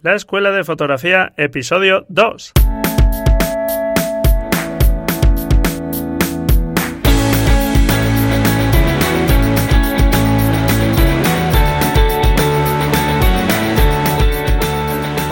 La Escuela de Fotografía, episodio 2.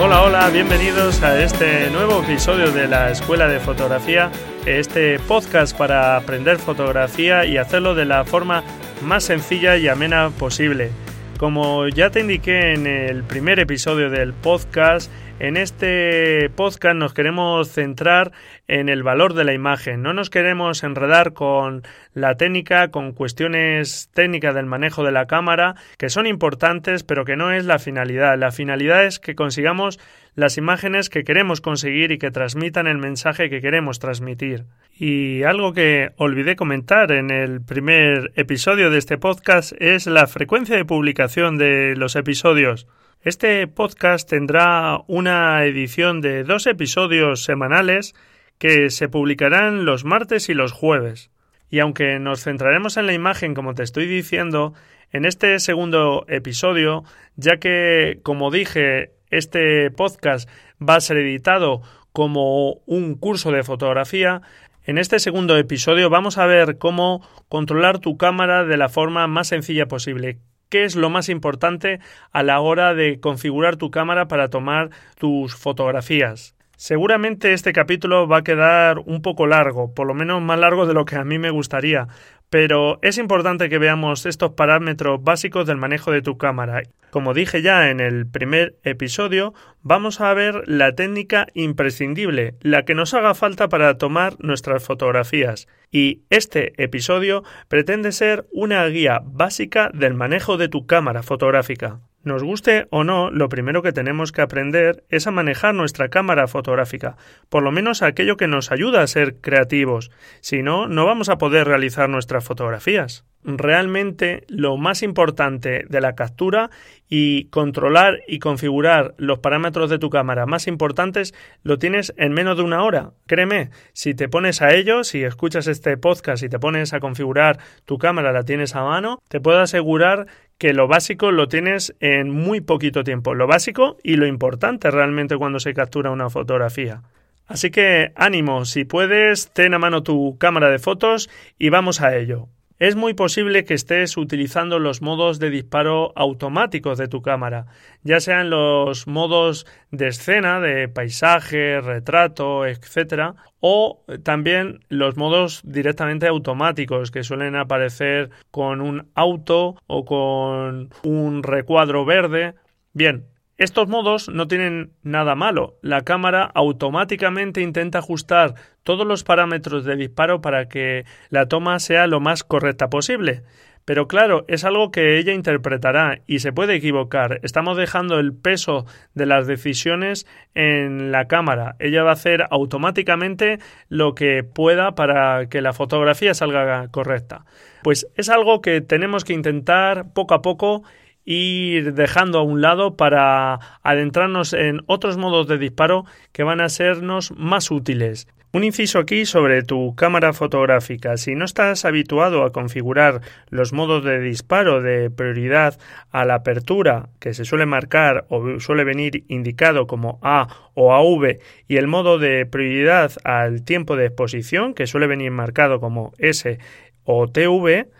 Hola, hola, bienvenidos a este nuevo episodio de la Escuela de Fotografía, este podcast para aprender fotografía y hacerlo de la forma más sencilla y amena posible. Como ya te indiqué en el primer episodio del podcast, en este podcast nos queremos centrar en el valor de la imagen. No nos queremos enredar con la técnica, con cuestiones técnicas del manejo de la cámara, que son importantes, pero que no es la finalidad. La finalidad es que consigamos las imágenes que queremos conseguir y que transmitan el mensaje que queremos transmitir. Y algo que olvidé comentar en el primer episodio de este podcast es la frecuencia de publicación de los episodios. Este podcast tendrá una edición de dos episodios semanales que se publicarán los martes y los jueves. Y aunque nos centraremos en la imagen, como te estoy diciendo, en este segundo episodio, ya que, como dije, este podcast va a ser editado como un curso de fotografía, en este segundo episodio vamos a ver cómo controlar tu cámara de la forma más sencilla posible, qué es lo más importante a la hora de configurar tu cámara para tomar tus fotografías. Seguramente este capítulo va a quedar un poco largo, por lo menos más largo de lo que a mí me gustaría, pero es importante que veamos estos parámetros básicos del manejo de tu cámara. Como dije ya en el primer episodio, vamos a ver la técnica imprescindible, la que nos haga falta para tomar nuestras fotografías. Y este episodio pretende ser una guía básica del manejo de tu cámara fotográfica. Nos guste o no, lo primero que tenemos que aprender es a manejar nuestra cámara fotográfica, por lo menos aquello que nos ayuda a ser creativos, si no, no vamos a poder realizar nuestras fotografías realmente lo más importante de la captura y controlar y configurar los parámetros de tu cámara más importantes lo tienes en menos de una hora. Créeme, si te pones a ello, si escuchas este podcast y te pones a configurar tu cámara, la tienes a mano, te puedo asegurar que lo básico lo tienes en muy poquito tiempo. Lo básico y lo importante realmente cuando se captura una fotografía. Así que ánimo, si puedes, ten a mano tu cámara de fotos y vamos a ello. Es muy posible que estés utilizando los modos de disparo automáticos de tu cámara, ya sean los modos de escena, de paisaje, retrato, etc., o también los modos directamente automáticos que suelen aparecer con un auto o con un recuadro verde. Bien, estos modos no tienen nada malo. La cámara automáticamente intenta ajustar todos los parámetros de disparo para que la toma sea lo más correcta posible. Pero claro, es algo que ella interpretará y se puede equivocar. Estamos dejando el peso de las decisiones en la cámara. Ella va a hacer automáticamente lo que pueda para que la fotografía salga correcta. Pues es algo que tenemos que intentar poco a poco ir dejando a un lado para adentrarnos en otros modos de disparo que van a sernos más útiles. Un inciso aquí sobre tu cámara fotográfica. Si no estás habituado a configurar los modos de disparo de prioridad a la apertura, que se suele marcar o suele venir indicado como A o AV, y el modo de prioridad al tiempo de exposición, que suele venir marcado como S o TV,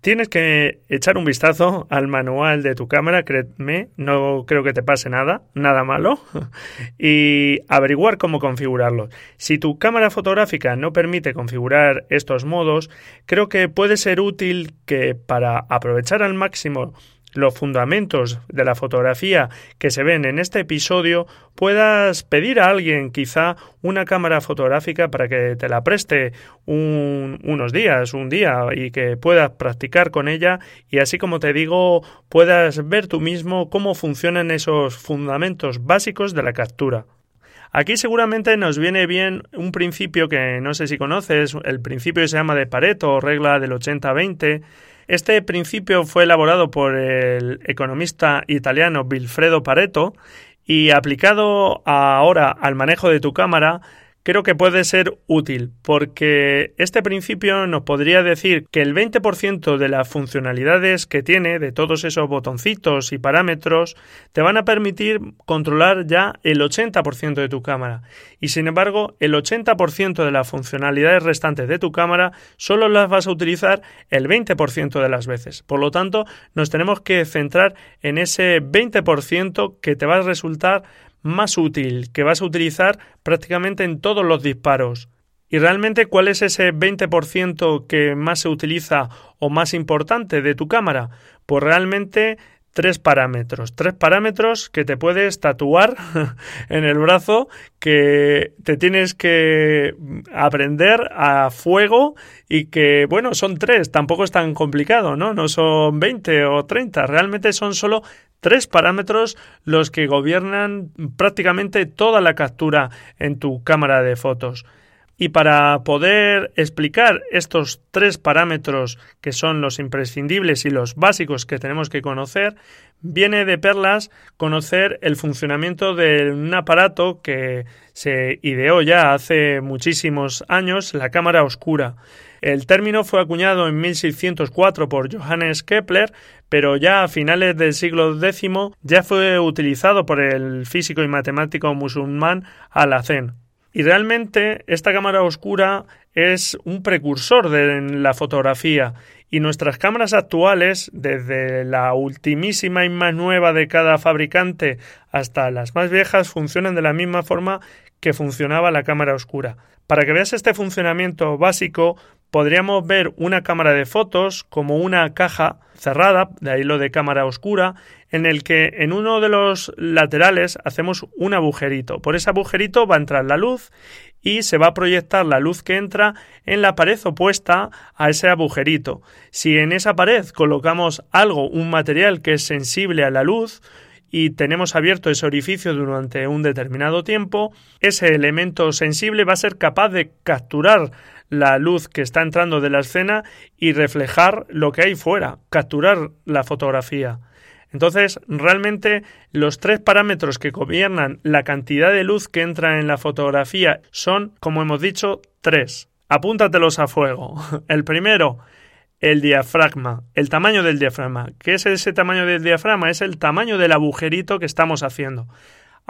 Tienes que echar un vistazo al manual de tu cámara, créeme, no creo que te pase nada, nada malo, y averiguar cómo configurarlo. Si tu cámara fotográfica no permite configurar estos modos, creo que puede ser útil que para aprovechar al máximo los fundamentos de la fotografía que se ven en este episodio, puedas pedir a alguien quizá una cámara fotográfica para que te la preste unos días, un día, y que puedas practicar con ella y así como te digo, puedas ver tú mismo cómo funcionan esos fundamentos básicos de la captura. Aquí seguramente nos viene bien un principio que no sé si conoces, el principio se llama de Pareto regla del 80-20, este principio fue elaborado por el economista italiano Vilfredo Pareto y aplicado ahora al manejo de tu cámara, creo que puede ser útil, porque este principio nos podría decir que el 20% de las funcionalidades que tiene, de todos esos botoncitos y parámetros, te van a permitir controlar ya el 80% de tu cámara. Y sin embargo, el 80% de las funcionalidades restantes de tu cámara solo las vas a utilizar el 20% de las veces. Por lo tanto, nos tenemos que centrar en ese 20% que te va a resultar más útil que vas a utilizar prácticamente en todos los disparos. ¿Y realmente cuál es ese 20% que más se utiliza o más importante de tu cámara? Pues realmente tres parámetros, tres parámetros que te puedes tatuar en el brazo, que te tienes que aprender a fuego y que, bueno, son tres, tampoco es tan complicado, ¿no? No son 20 o 30, realmente son solo tres parámetros los que gobiernan prácticamente toda la captura en tu cámara de fotos. Y para poder explicar estos tres parámetros que son los imprescindibles y los básicos que tenemos que conocer, viene de perlas conocer el funcionamiento de un aparato que se ideó ya hace muchísimos años, la cámara oscura. El término fue acuñado en 1604 por Johannes Kepler, pero ya a finales del siglo X ya fue utilizado por el físico y matemático musulmán Alhazen. Y realmente esta cámara oscura es un precursor de la fotografía y nuestras cámaras actuales, desde la ultimísima y más nueva de cada fabricante hasta las más viejas, funcionan de la misma forma que funcionaba la cámara oscura. Para que veas este funcionamiento básico, podríamos ver una cámara de fotos como una caja cerrada, de ahí lo de cámara oscura, en el que en uno de los laterales hacemos un agujerito. Por ese agujerito va a entrar la luz y se va a proyectar la luz que entra en la pared opuesta a ese agujerito. Si en esa pared colocamos algo, un material que es sensible a la luz, y tenemos abierto ese orificio durante un determinado tiempo, ese elemento sensible va a ser capaz de capturar la luz que está entrando de la escena y reflejar lo que hay fuera, capturar la fotografía. Entonces, realmente los tres parámetros que gobiernan la cantidad de luz que entra en la fotografía son, como hemos dicho, tres. Apúntatelos a fuego. El primero, el diafragma, el tamaño del diafragma. ¿Qué es ese tamaño del diafragma? Es el tamaño del agujerito que estamos haciendo.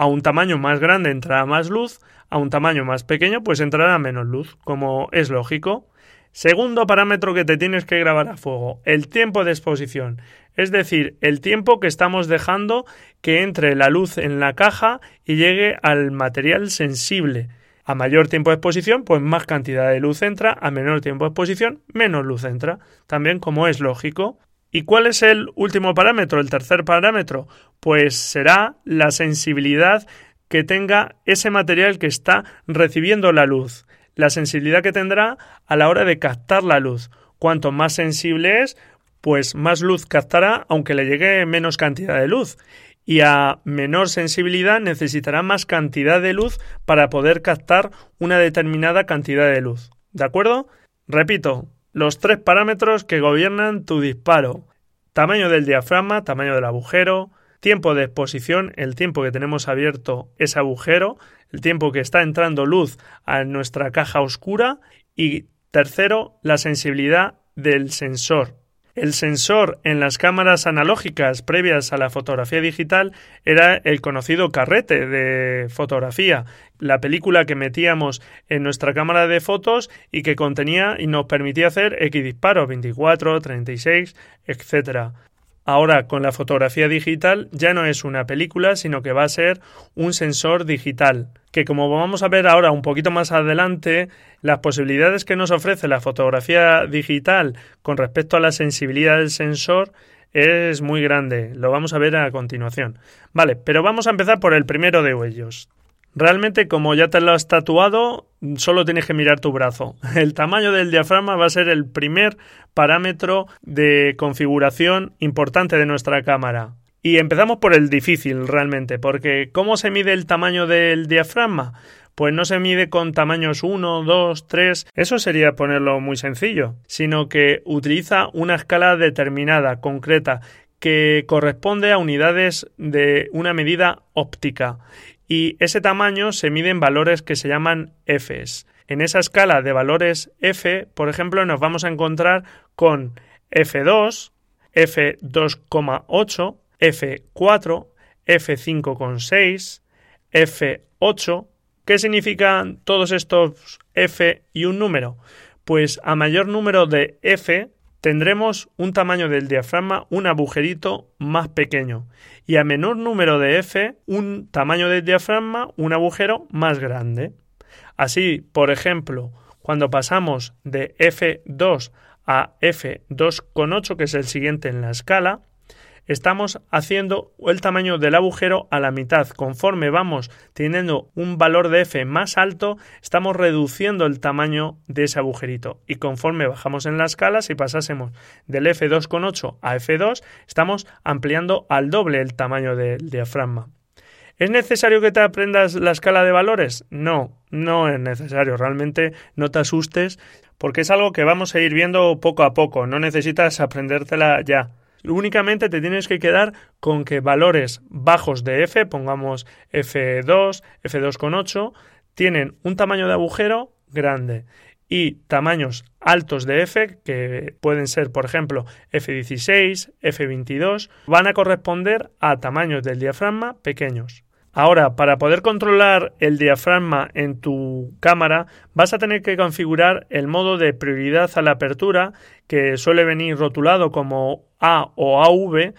A un tamaño más grande entrará más luz, a un tamaño más pequeño pues entrará menos luz, como es lógico. Segundo parámetro que te tienes que grabar a fuego, el tiempo de exposición, es decir, el tiempo que estamos dejando que entre la luz en la caja y llegue al material sensible. A mayor tiempo de exposición, pues más cantidad de luz entra, a menor tiempo de exposición, menos luz entra, también como es lógico. ¿Y cuál es el último parámetro, el tercer parámetro? Pues será la sensibilidad que tenga ese material que está recibiendo la luz, la sensibilidad que tendrá a la hora de captar la luz. Cuanto más sensible es, pues más luz captará aunque le llegue menos cantidad de luz. Y a menor sensibilidad necesitará más cantidad de luz para poder captar una determinada cantidad de luz. ¿De acuerdo? Repito, los tres parámetros que gobiernan tu disparo. Tamaño del diafragma, tamaño del agujero, tiempo de exposición, el tiempo que tenemos abierto ese agujero, el tiempo que está entrando luz a nuestra caja oscura y tercero, la sensibilidad del sensor. El sensor en las cámaras analógicas previas a la fotografía digital era el conocido carrete de fotografía, la película que metíamos en nuestra cámara de fotos y que contenía y nos permitía hacer X disparos, 24, 36, etc. Ahora, con la fotografía digital ya no es una película, sino que va a ser un sensor digital, que como vamos a ver ahora un poquito más adelante, las posibilidades que nos ofrece la fotografía digital con respecto a la sensibilidad del sensor es muy grande. Lo vamos a ver a continuación. Vale, pero vamos a empezar por el primero de ellos. Realmente, como ya te lo has tatuado, solo tienes que mirar tu brazo. El tamaño del diafragma va a ser el primer parámetro de configuración importante de nuestra cámara. Y empezamos por el difícil realmente, porque ¿cómo se mide el tamaño del diafragma? Pues no se mide con tamaños 1, 2, 3, eso sería ponerlo muy sencillo, sino que utiliza una escala determinada, concreta, que corresponde a unidades de una medida óptica y ese tamaño se mide en valores que se llaman Fs. En esa escala de valores F, por ejemplo, nos vamos a encontrar con F2, F2,8, F4, F5,6, F8. ¿Qué significan todos estos F y un número? Pues a mayor número de F tendremos un tamaño del diafragma, un agujerito más pequeño, y a menor número de F, un tamaño del diafragma, un agujero más grande. Así, por ejemplo, cuando pasamos de F2 a F2,8, que es el siguiente en la escala, estamos haciendo el tamaño del agujero a la mitad. Conforme vamos teniendo un valor de f más alto, estamos reduciendo el tamaño de ese agujerito. Y conforme bajamos en la escala, si pasásemos del f2,8 a f2, estamos ampliando al doble el tamaño del diafragma. ¿Es necesario que te aprendas la escala de valores? No, no es necesario. Realmente no te asustes porque es algo que vamos a ir viendo poco a poco. No necesitas aprendértela ya. Únicamente te tienes que quedar con que valores bajos de f, pongamos f2, f2,8, tienen un tamaño de agujero grande y tamaños altos de f, que pueden ser, por ejemplo, f16, f22, van a corresponder a tamaños del diafragma pequeños. Ahora, para poder controlar el diafragma en tu cámara, vas a tener que configurar el modo de prioridad a la apertura, que suele venir rotulado como A o AV,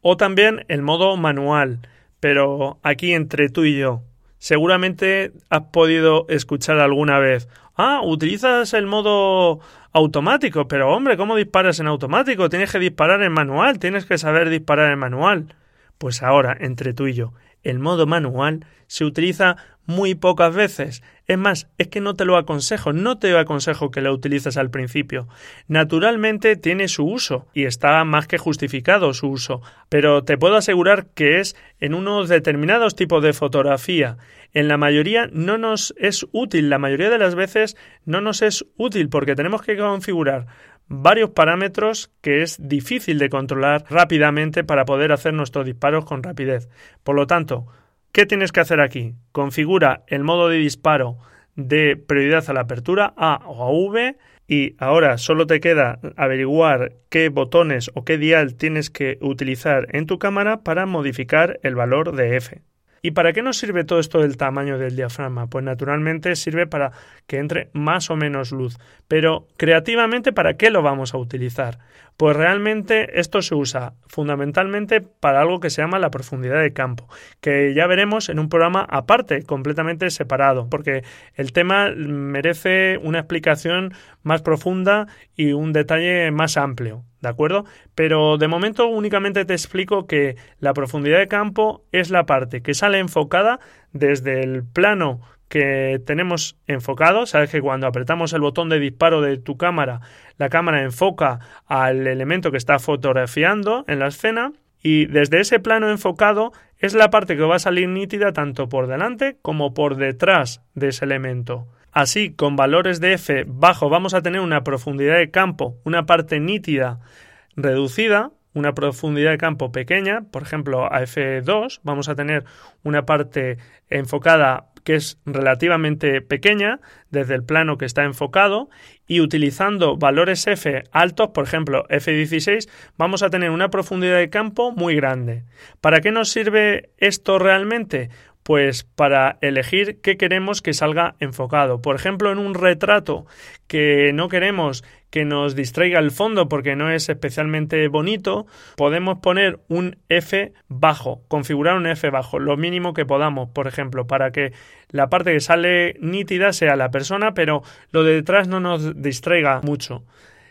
o también el modo manual. Pero aquí entre tú y yo, seguramente has podido escuchar alguna vez, ah, utilizas el modo automático, pero hombre, ¿cómo disparas en automático? Tienes que disparar en manual, tienes que saber disparar en manual. Pues ahora, entre tú y yo, el modo manual se utiliza muy pocas veces. Es más, es que no te lo aconsejo, no te aconsejo que lo utilices al principio. Naturalmente tiene su uso y está más que justificado su uso, pero te puedo asegurar que es en unos determinados tipos de fotografía. En la mayoría no nos es útil, la mayoría de las veces no nos es útil porque tenemos que configurar varios parámetros que es difícil de controlar rápidamente para poder hacer nuestros disparos con rapidez. Por lo tanto, ¿qué tienes que hacer aquí? Configura el modo de disparo de prioridad a la apertura A o a V y ahora solo te queda averiguar qué botones o qué dial tienes que utilizar en tu cámara para modificar el valor de F. ¿Y para qué nos sirve todo esto del tamaño del diafragma? Pues naturalmente sirve para que entre más o menos luz. Pero creativamente, ¿para qué lo vamos a utilizar? Pues realmente esto se usa fundamentalmente para algo que se llama la profundidad de campo, que ya veremos en un programa aparte, completamente separado, porque el tema merece una explicación más profunda y un detalle más amplio. ¿De acuerdo? Pero de momento únicamente te explico que la profundidad de campo es la parte que sale enfocada desde el plano que tenemos enfocado. Sabes que cuando apretamos el botón de disparo de tu cámara, la cámara enfoca al elemento que está fotografiando en la escena. Y desde ese plano enfocado es la parte que va a salir nítida tanto por delante como por detrás de ese elemento. Así, con valores de f bajo vamos a tener una profundidad de campo, una parte nítida reducida, una profundidad de campo pequeña, por ejemplo a f2 vamos a tener una parte enfocada que es relativamente pequeña desde el plano que está enfocado y utilizando valores f altos, por ejemplo f16, vamos a tener una profundidad de campo muy grande. ¿Para qué nos sirve esto realmente? pues para elegir qué queremos que salga enfocado. Por ejemplo, en un retrato que no queremos que nos distraiga el fondo porque no es especialmente bonito, podemos poner un F bajo, configurar un F bajo, lo mínimo que podamos, por ejemplo, para que la parte que sale nítida sea la persona, pero lo de detrás no nos distraiga mucho.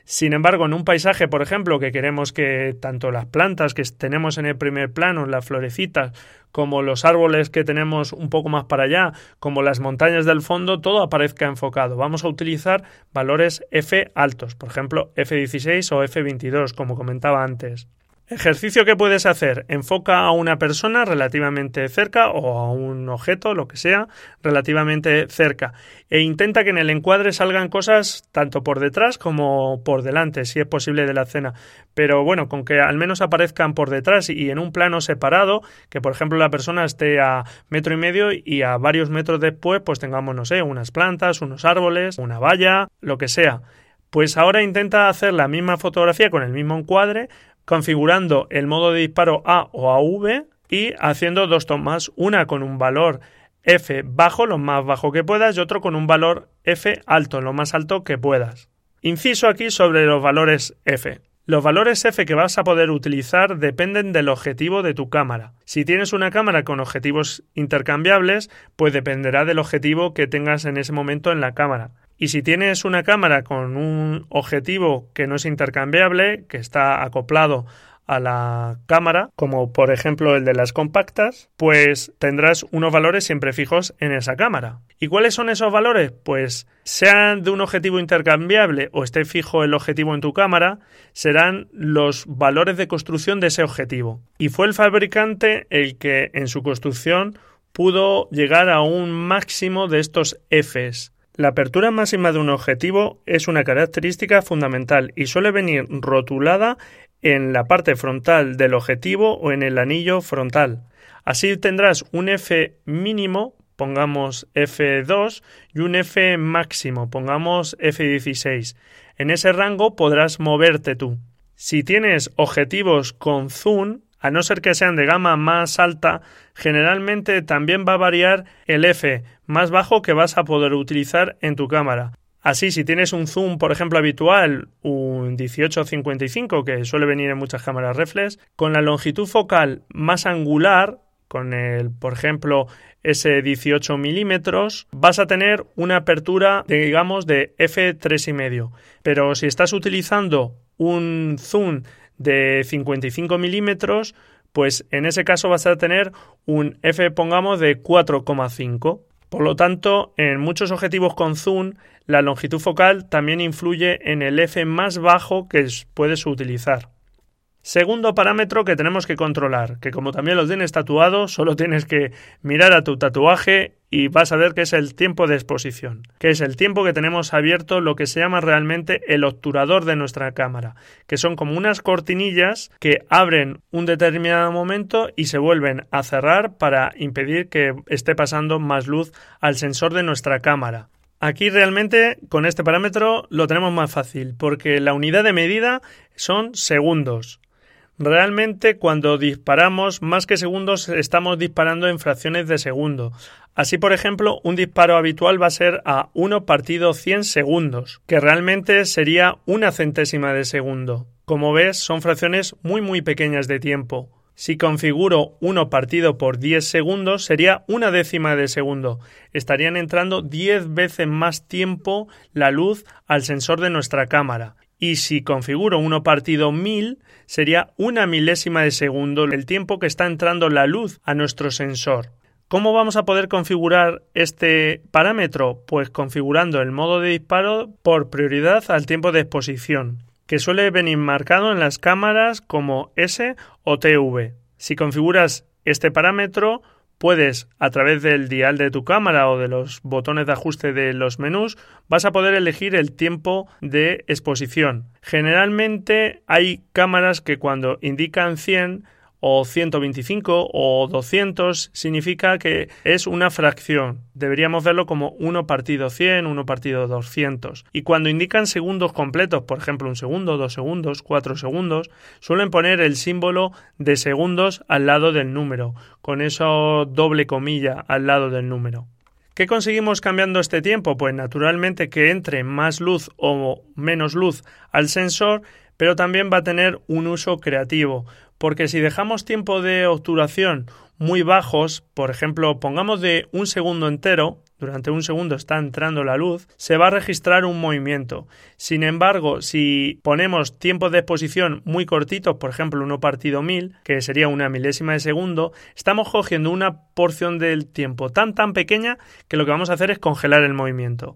Sin embargo, en un paisaje, por ejemplo, que queremos que tanto las plantas que tenemos en el primer plano, las florecitas, como los árboles que tenemos un poco más para allá, como las montañas del fondo, todo aparezca enfocado. Vamos a utilizar valores F altos, por ejemplo, F16 o F22, como comentaba antes. Ejercicio que puedes hacer. Enfoca a una persona relativamente cerca o a un objeto, lo que sea, relativamente cerca. E intenta que en el encuadre salgan cosas tanto por detrás como por delante, si es posible de la escena. Pero bueno, con que al menos aparezcan por detrás y en un plano separado, que por ejemplo la persona esté a metro y medio y a varios metros después, pues tengamos, no sé, unas plantas, unos árboles, una valla, lo que sea. Pues ahora intenta hacer la misma fotografía con el mismo encuadre, configurando el modo de disparo A o AV y haciendo dos tomas, una con un valor F bajo, lo más bajo que puedas, y otro con un valor F alto, lo más alto que puedas. Inciso aquí sobre los valores F. Los valores F que vas a poder utilizar dependen del objetivo de tu cámara. Si tienes una cámara con objetivos intercambiables, pues dependerá del objetivo que tengas en ese momento en la cámara. Y si tienes una cámara con un objetivo que no es intercambiable, que está acoplado a la cámara, como por ejemplo el de las compactas, pues tendrás unos valores siempre fijos en esa cámara. ¿Y cuáles son esos valores? Pues sean de un objetivo intercambiable o esté fijo el objetivo en tu cámara, serán los valores de construcción de ese objetivo. Y fue el fabricante el que en su construcción pudo llegar a un máximo de estos Fs la apertura máxima de un objetivo es una característica fundamental y suele venir rotulada en la parte frontal del objetivo o en el anillo frontal. Así tendrás un F mínimo, pongamos F2, y un F máximo, pongamos F16. En ese rango podrás moverte tú. Si tienes objetivos con zoom, a no ser que sean de gama más alta, generalmente también va a variar el F más bajo que vas a poder utilizar en tu cámara. Así, si tienes un zoom, por ejemplo, habitual, un 1855, que suele venir en muchas cámaras reflex, con la longitud focal más angular, con el, por ejemplo, ese 18 milímetros, vas a tener una apertura, digamos, de f3,5. Pero si estás utilizando un zoom de 55 milímetros, pues en ese caso vas a tener un f, pongamos, de 4,5. Por lo tanto, en muchos objetivos con zoom, la longitud focal también influye en el f más bajo que puedes utilizar. Segundo parámetro que tenemos que controlar, que como también lo tienes tatuado, solo tienes que mirar a tu tatuaje y vas a ver que es el tiempo de exposición, que es el tiempo que tenemos abierto lo que se llama realmente el obturador de nuestra cámara, que son como unas cortinillas que abren un determinado momento y se vuelven a cerrar para impedir que esté pasando más luz al sensor de nuestra cámara. Aquí realmente con este parámetro lo tenemos más fácil porque la unidad de medida son segundos. Realmente cuando disparamos más que segundos estamos disparando en fracciones de segundo. Así, por ejemplo, un disparo habitual va a ser a 1 partido 100 segundos, que realmente sería una centésima de segundo. Como ves, son fracciones muy muy pequeñas de tiempo. Si configuro 1 partido por 10 segundos sería una décima de segundo. Estarían entrando 10 veces más tiempo la luz al sensor de nuestra cámara y si configuro uno partido 1000 sería una milésima de segundo el tiempo que está entrando la luz a nuestro sensor. ¿Cómo vamos a poder configurar este parámetro? Pues configurando el modo de disparo por prioridad al tiempo de exposición, que suele venir marcado en las cámaras como S o TV. Si configuras este parámetro, puedes, a través del dial de tu cámara o de los botones de ajuste de los menús, vas a poder elegir el tiempo de exposición. Generalmente hay cámaras que cuando indican 100 o 125 o 200 significa que es una fracción. Deberíamos verlo como 1 partido 100, 1 partido 200. Y cuando indican segundos completos, por ejemplo un segundo, dos segundos, cuatro segundos, suelen poner el símbolo de segundos al lado del número, con eso doble comilla al lado del número. ¿Qué conseguimos cambiando este tiempo? Pues naturalmente que entre más luz o menos luz al sensor, pero también va a tener un uso creativo porque si dejamos tiempo de obturación muy bajos, por ejemplo, pongamos de un segundo entero, durante un segundo está entrando la luz, se va a registrar un movimiento. Sin embargo, si ponemos tiempos de exposición muy cortitos, por ejemplo, uno partido mil, que sería una milésima de segundo, estamos cogiendo una porción del tiempo tan tan pequeña que lo que vamos a hacer es congelar el movimiento.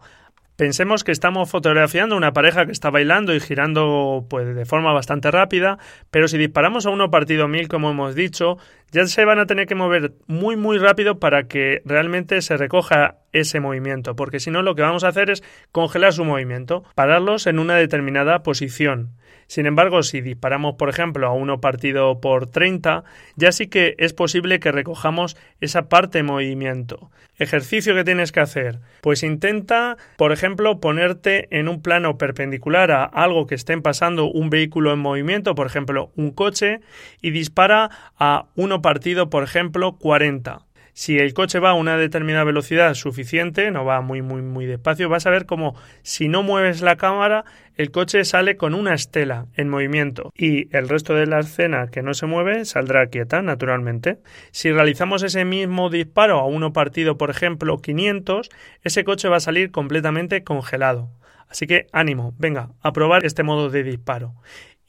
Pensemos que estamos fotografiando una pareja que está bailando y girando pues de forma bastante rápida, pero si disparamos a uno partido mil, como hemos dicho, ya se van a tener que mover muy muy rápido para que realmente se recoja ese movimiento, porque si no lo que vamos a hacer es congelar su movimiento, pararlos en una determinada posición. Sin embargo, si disparamos, por ejemplo, a uno partido por 30, ya sí que es posible que recojamos esa parte de movimiento. Ejercicio que tienes que hacer. Pues intenta, por ejemplo, ponerte en un plano perpendicular a algo que estén pasando un vehículo en movimiento, por ejemplo, un coche, y dispara a uno partido, por ejemplo, 40. Si el coche va a una determinada velocidad suficiente, no va muy muy muy despacio, vas a ver como si no mueves la cámara, el coche sale con una estela en movimiento y el resto de la escena que no se mueve saldrá quieta naturalmente. Si realizamos ese mismo disparo a uno partido, por ejemplo, 500, ese coche va a salir completamente congelado. Así que ánimo, venga, a probar este modo de disparo.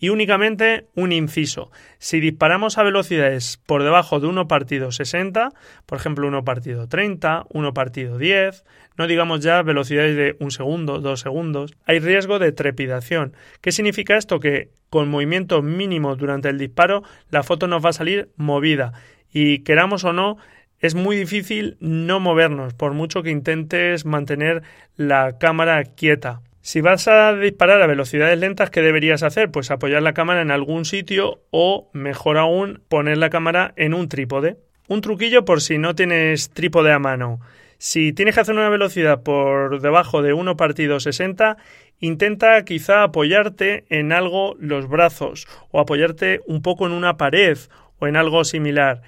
Y únicamente un inciso. Si disparamos a velocidades por debajo de 1 partido 60, por ejemplo 1 partido 30, 1 partido 10, no digamos ya velocidades de un segundo, dos segundos, hay riesgo de trepidación. ¿Qué significa esto? Que con movimiento mínimo durante el disparo la foto nos va a salir movida y queramos o no es muy difícil no movernos por mucho que intentes mantener la cámara quieta. Si vas a disparar a velocidades lentas, ¿qué deberías hacer? Pues apoyar la cámara en algún sitio o, mejor aún, poner la cámara en un trípode. Un truquillo por si no tienes trípode a mano. Si tienes que hacer una velocidad por debajo de 1 partido 60, intenta quizá apoyarte en algo los brazos o apoyarte un poco en una pared o en algo similar.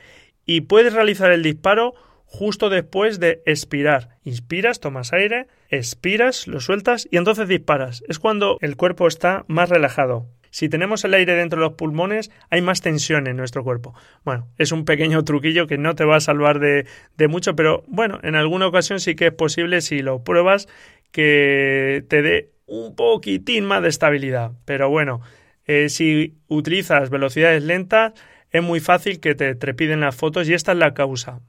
Y puedes realizar el disparo justo después de expirar. Inspiras, tomas aire, expiras, lo sueltas y entonces disparas. Es cuando el cuerpo está más relajado. Si tenemos el aire dentro de los pulmones, hay más tensión en nuestro cuerpo. Bueno, es un pequeño truquillo que no te va a salvar de, de mucho, pero bueno, en alguna ocasión sí que es posible, si lo pruebas, que te dé un poquitín más de estabilidad. Pero bueno, eh, si utilizas velocidades lentas, es muy fácil que te trepiden las fotos y esta es la causa.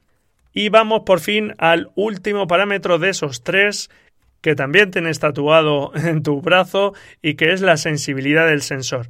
Y vamos por fin al último parámetro de esos tres que también tienes tatuado en tu brazo y que es la sensibilidad del sensor.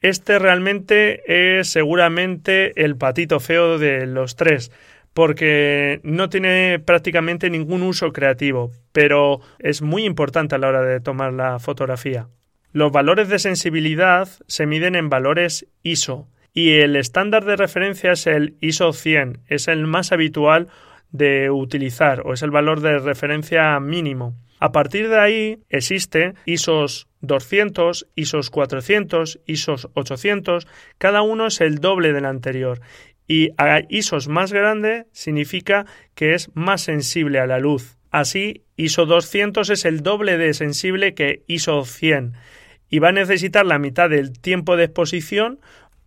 Este realmente es seguramente el patito feo de los tres, porque no tiene prácticamente ningún uso creativo, pero es muy importante a la hora de tomar la fotografía. Los valores de sensibilidad se miden en valores ISO, y el estándar de referencia es el ISO 100, es el más habitual de utilizar o es el valor de referencia mínimo. A partir de ahí existe ISOs 200, ISOs 400, ISOs 800, cada uno es el doble del anterior y a ISOs más grande significa que es más sensible a la luz. Así, ISO 200 es el doble de sensible que ISO 100 y va a necesitar la mitad del tiempo de exposición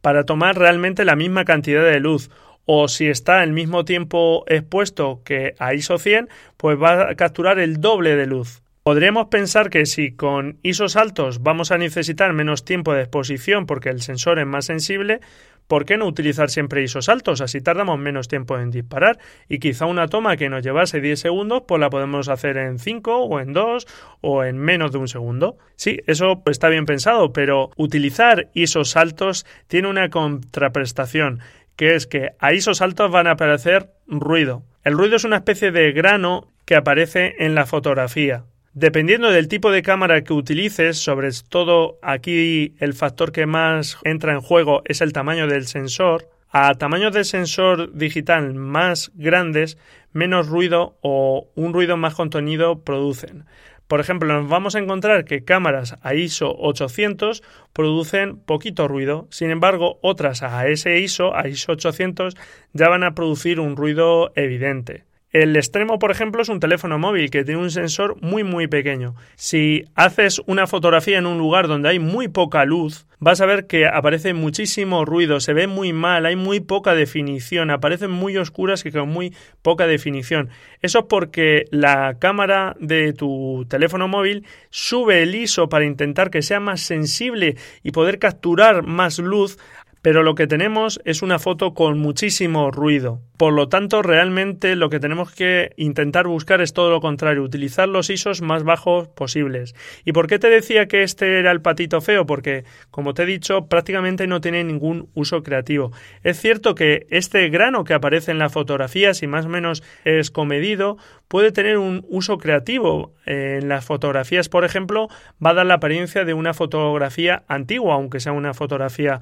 para tomar realmente la misma cantidad de luz o si está al mismo tiempo expuesto que a ISO 100, pues va a capturar el doble de luz. Podríamos pensar que si con ISOs altos vamos a necesitar menos tiempo de exposición porque el sensor es más sensible, ¿por qué no utilizar siempre ISOs altos? Así tardamos menos tiempo en disparar y quizá una toma que nos llevase 10 segundos pues la podemos hacer en 5 o en 2 o en menos de un segundo. Sí, eso está bien pensado, pero utilizar ISOs altos tiene una contraprestación que es que a ISOs altos van a aparecer ruido. El ruido es una especie de grano que aparece en la fotografía. Dependiendo del tipo de cámara que utilices, sobre todo aquí el factor que más entra en juego es el tamaño del sensor, a tamaños de sensor digital más grandes, menos ruido o un ruido más contenido producen. Por ejemplo, nos vamos a encontrar que cámaras a ISO 800 producen poquito ruido, sin embargo, otras a ese ISO, a ISO 800, ya van a producir un ruido evidente. El extremo, por ejemplo, es un teléfono móvil que tiene un sensor muy muy pequeño. Si haces una fotografía en un lugar donde hay muy poca luz, vas a ver que aparece muchísimo ruido, se ve muy mal, hay muy poca definición, aparecen muy oscuras y con muy poca definición. Eso es porque la cámara de tu teléfono móvil sube el ISO para intentar que sea más sensible y poder capturar más luz pero lo que tenemos es una foto con muchísimo ruido. Por lo tanto, realmente lo que tenemos que intentar buscar es todo lo contrario, utilizar los ISOs más bajos posibles. ¿Y por qué te decía que este era el patito feo? Porque, como te he dicho, prácticamente no tiene ningún uso creativo. Es cierto que este grano que aparece en la fotografía, si más o menos es comedido, puede tener un uso creativo. En las fotografías, por ejemplo, va a dar la apariencia de una fotografía antigua, aunque sea una fotografía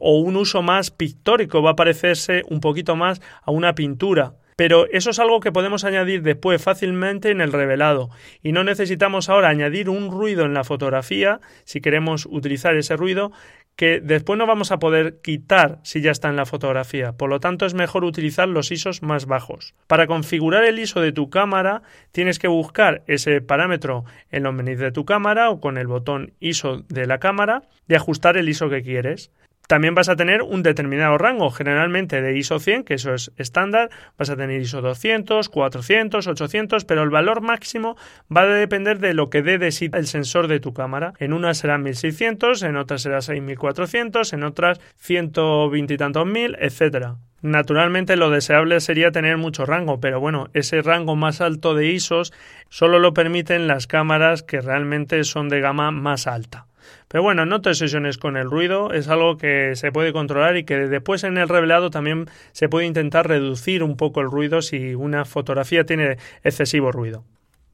o un uso más pictórico, va a parecerse un poquito más a una pintura. Pero eso es algo que podemos añadir después fácilmente en el revelado y no necesitamos ahora añadir un ruido en la fotografía si queremos utilizar ese ruido que después no vamos a poder quitar si ya está en la fotografía. Por lo tanto, es mejor utilizar los ISOs más bajos. Para configurar el ISO de tu cámara, tienes que buscar ese parámetro en los menús de tu cámara o con el botón ISO de la cámara y ajustar el ISO que quieres. También vas a tener un determinado rango, generalmente de ISO 100, que eso es estándar, vas a tener ISO 200, 400, 800, pero el valor máximo va a depender de lo que dé de sí el sensor de tu cámara. En unas será 1600, en otras será 6400, en otras 120 y tantos mil, etcétera. Naturalmente lo deseable sería tener mucho rango, pero bueno, ese rango más alto de ISOs solo lo permiten las cámaras que realmente son de gama más alta. Pero bueno, no te obsesiones con el ruido, es algo que se puede controlar y que después en el revelado también se puede intentar reducir un poco el ruido si una fotografía tiene excesivo ruido.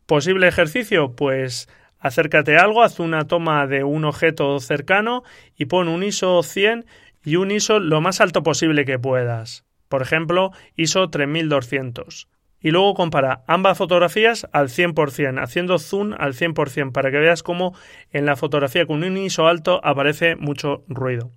¿Posible ejercicio? Pues acércate a algo, haz una toma de un objeto cercano y pon un ISO 100 y un ISO lo más alto posible que puedas. Por ejemplo, ISO 3200 y luego compara ambas fotografías al 100%, haciendo zoom al 100% para que veas cómo en la fotografía con un ISO alto aparece mucho ruido.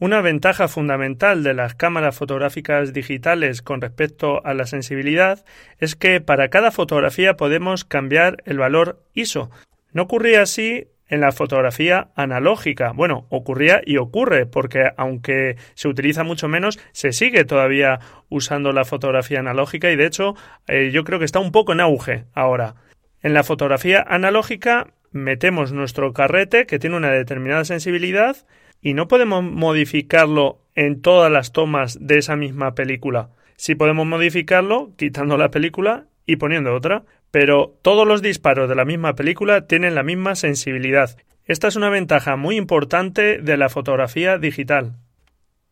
Una ventaja fundamental de las cámaras fotográficas digitales con respecto a la sensibilidad es que para cada fotografía podemos cambiar el valor ISO. No ocurría así en la fotografía analógica. Bueno, ocurría y ocurre, porque aunque se utiliza mucho menos, se sigue todavía usando la fotografía analógica y de hecho eh, yo creo que está un poco en auge ahora. En la fotografía analógica metemos nuestro carrete que tiene una determinada sensibilidad y no podemos modificarlo en todas las tomas de esa misma película. Si podemos modificarlo quitando la película y poniendo otra, pero todos los disparos de la misma película tienen la misma sensibilidad. Esta es una ventaja muy importante de la fotografía digital.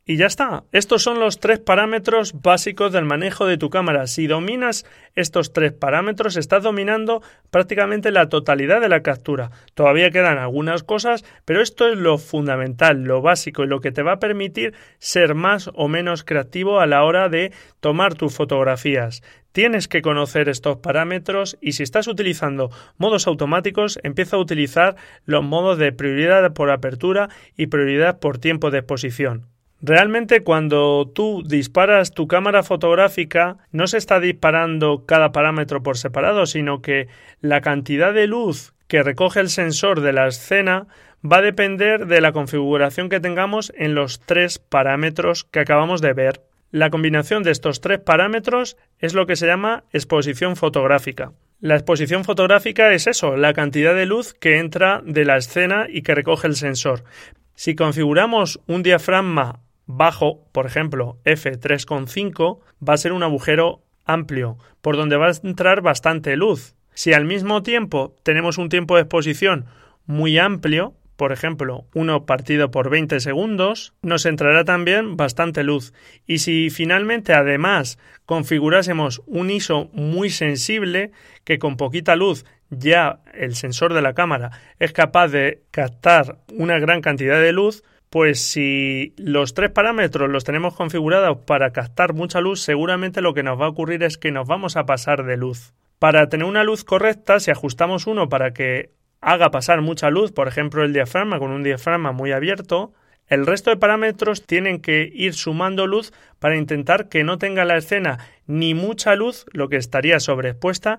Y ya está. Estos son los tres parámetros básicos del manejo de tu cámara. Si dominas estos tres parámetros, estás dominando prácticamente la totalidad de la captura. Todavía quedan algunas cosas, pero esto es lo fundamental, lo básico y lo que te va a permitir ser más o menos creativo a la hora de tomar tus fotografías. Tienes que conocer estos parámetros y si estás utilizando modos automáticos, empieza a utilizar los modos de prioridad por apertura y prioridad por tiempo de exposición. Realmente cuando tú disparas tu cámara fotográfica no se está disparando cada parámetro por separado, sino que la cantidad de luz que recoge el sensor de la escena va a depender de la configuración que tengamos en los tres parámetros que acabamos de ver. La combinación de estos tres parámetros es lo que se llama exposición fotográfica. La exposición fotográfica es eso, la cantidad de luz que entra de la escena y que recoge el sensor. Si configuramos un diafragma bajo, por ejemplo, f3,5, va a ser un agujero amplio, por donde va a entrar bastante luz. Si al mismo tiempo tenemos un tiempo de exposición muy amplio, por ejemplo, uno partido por 20 segundos, nos entrará también bastante luz. Y si finalmente además configurásemos un ISO muy sensible, que con poquita luz ya el sensor de la cámara es capaz de captar una gran cantidad de luz, pues si los tres parámetros los tenemos configurados para captar mucha luz, seguramente lo que nos va a ocurrir es que nos vamos a pasar de luz. Para tener una luz correcta, si ajustamos uno para que haga pasar mucha luz, por ejemplo el diafragma con un diafragma muy abierto, el resto de parámetros tienen que ir sumando luz para intentar que no tenga la escena ni mucha luz, lo que estaría sobreexpuesta,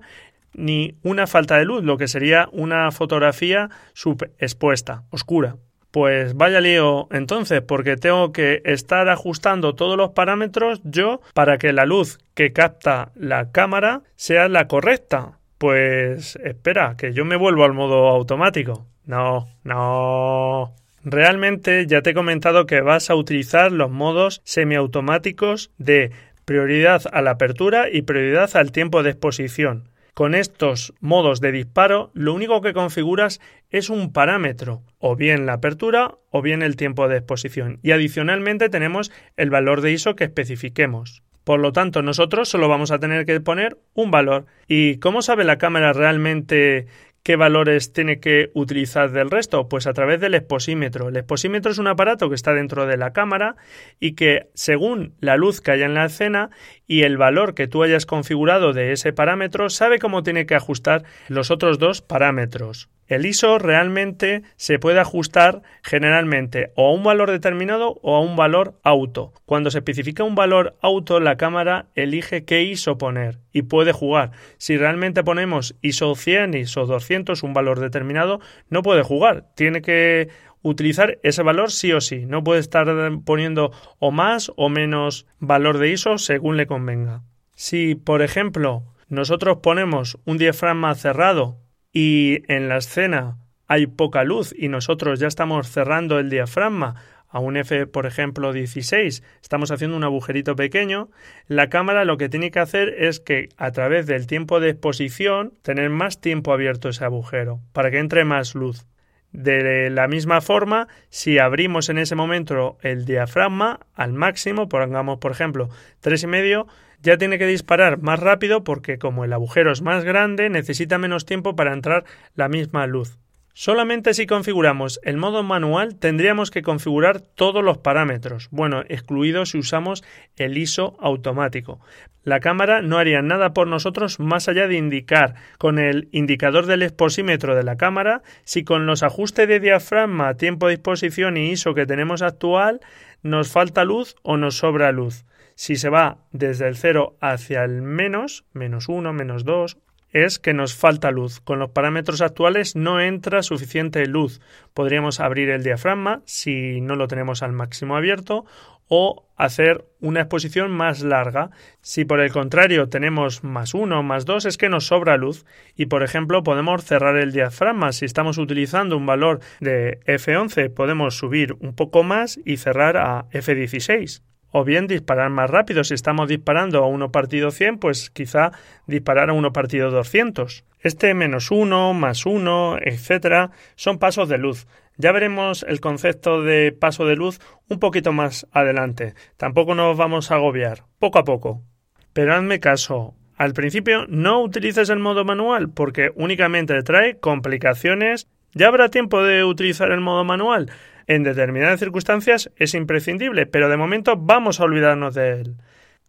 ni una falta de luz, lo que sería una fotografía subexpuesta, oscura. Pues vaya lío entonces, porque tengo que estar ajustando todos los parámetros yo para que la luz que capta la cámara sea la correcta. Pues espera, que yo me vuelvo al modo automático. No, no, Realmente ya te he comentado que vas a utilizar los modos semiautomáticos de prioridad a la apertura y prioridad al tiempo de exposición. Con estos modos de disparo, lo único que configuras es un parámetro, o bien la apertura o bien el tiempo de exposición, y adicionalmente tenemos el valor de ISO que especifiquemos. Por lo tanto, nosotros solo vamos a tener que poner un valor. ¿Y cómo sabe la cámara realmente ¿Qué valores tiene que utilizar del resto? Pues a través del exposímetro. El exposímetro es un aparato que está dentro de la cámara y que según la luz que haya en la escena y el valor que tú hayas configurado de ese parámetro, sabe cómo tiene que ajustar los otros dos parámetros. El ISO realmente se puede ajustar generalmente o a un valor determinado o a un valor auto. Cuando se especifica un valor auto, la cámara elige qué ISO poner y puede jugar. Si realmente ponemos ISO 100, ISO 200, un valor determinado, no puede jugar. Tiene que utilizar ese valor sí o sí. No puede estar poniendo o más o menos valor de ISO según le convenga. Si, por ejemplo, nosotros ponemos un diafragma cerrado y en la escena hay poca luz y nosotros ya estamos cerrando el diafragma a un F, por ejemplo, 16, estamos haciendo un agujerito pequeño, la cámara lo que tiene que hacer es que a través del tiempo de exposición tener más tiempo abierto ese agujero para que entre más luz. De la misma forma, si abrimos en ese momento el diafragma al máximo, pongamos por ejemplo y medio, ya tiene que disparar más rápido porque como el agujero es más grande necesita menos tiempo para entrar la misma luz. Solamente si configuramos el modo manual tendríamos que configurar todos los parámetros, bueno, excluido si usamos el ISO automático. La cámara no haría nada por nosotros más allá de indicar con el indicador del exposímetro de la cámara si con los ajustes de diafragma, tiempo de exposición y ISO que tenemos actual nos falta luz o nos sobra luz. Si se va desde el 0 hacia el menos, menos 1, menos 2, es que nos falta luz. Con los parámetros actuales no entra suficiente luz. Podríamos abrir el diafragma si no lo tenemos al máximo abierto o hacer una exposición más larga. Si por el contrario tenemos más 1 más 2 es que nos sobra luz y por ejemplo podemos cerrar el diafragma. Si estamos utilizando un valor de F11 podemos subir un poco más y cerrar a F16 o bien disparar más rápido. Si estamos disparando a 1 partido 100, pues quizá disparar a 1 partido 200. Este menos 1, más 1, etcétera, son pasos de luz. Ya veremos el concepto de paso de luz un poquito más adelante. Tampoco nos vamos a agobiar, poco a poco. Pero hazme caso, al principio no utilices el modo manual porque únicamente trae complicaciones. Ya habrá tiempo de utilizar el modo manual en determinadas circunstancias es imprescindible, pero de momento vamos a olvidarnos de él.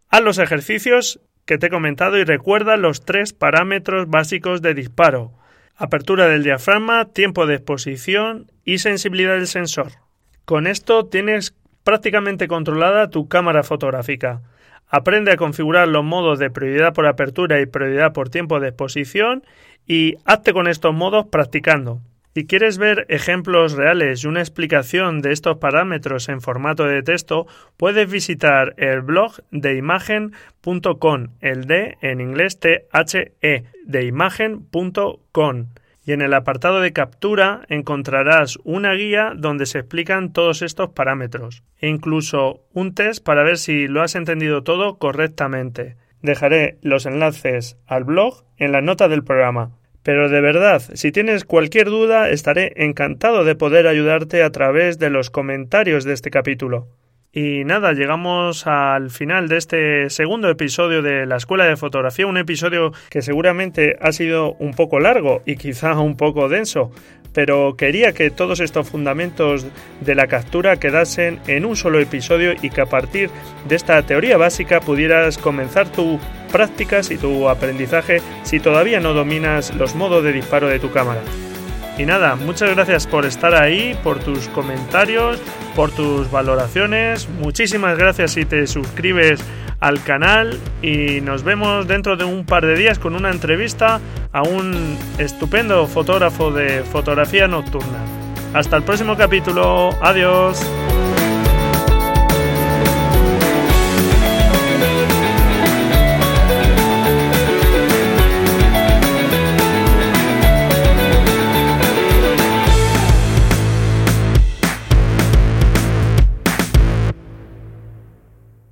Haz los ejercicios que te he comentado y recuerda los tres parámetros básicos de disparo. Apertura del diafragma, tiempo de exposición y sensibilidad del sensor. Con esto tienes prácticamente controlada tu cámara fotográfica. Aprende a configurar los modos de prioridad por apertura y prioridad por tiempo de exposición y hazte con estos modos practicando. Si quieres ver ejemplos reales y una explicación de estos parámetros en formato de texto, puedes visitar el blog de imagen.com, el D en inglés T-H-E, de imagen.com. Y en el apartado de captura encontrarás una guía donde se explican todos estos parámetros e incluso un test para ver si lo has entendido todo correctamente. Dejaré los enlaces al blog en la nota del programa. Pero de verdad, si tienes cualquier duda, estaré encantado de poder ayudarte a través de los comentarios de este capítulo. Y nada, llegamos al final de este segundo episodio de la Escuela de Fotografía, un episodio que seguramente ha sido un poco largo y quizá un poco denso, pero quería que todos estos fundamentos de la captura quedasen en un solo episodio y que a partir de esta teoría básica pudieras comenzar tu prácticas y tu aprendizaje si todavía no dominas los modos de disparo de tu cámara. Y nada, muchas gracias por estar ahí, por tus comentarios, por tus valoraciones. Muchísimas gracias si te suscribes al canal y nos vemos dentro de un par de días con una entrevista a un estupendo fotógrafo de fotografía nocturna. Hasta el próximo capítulo. Adiós.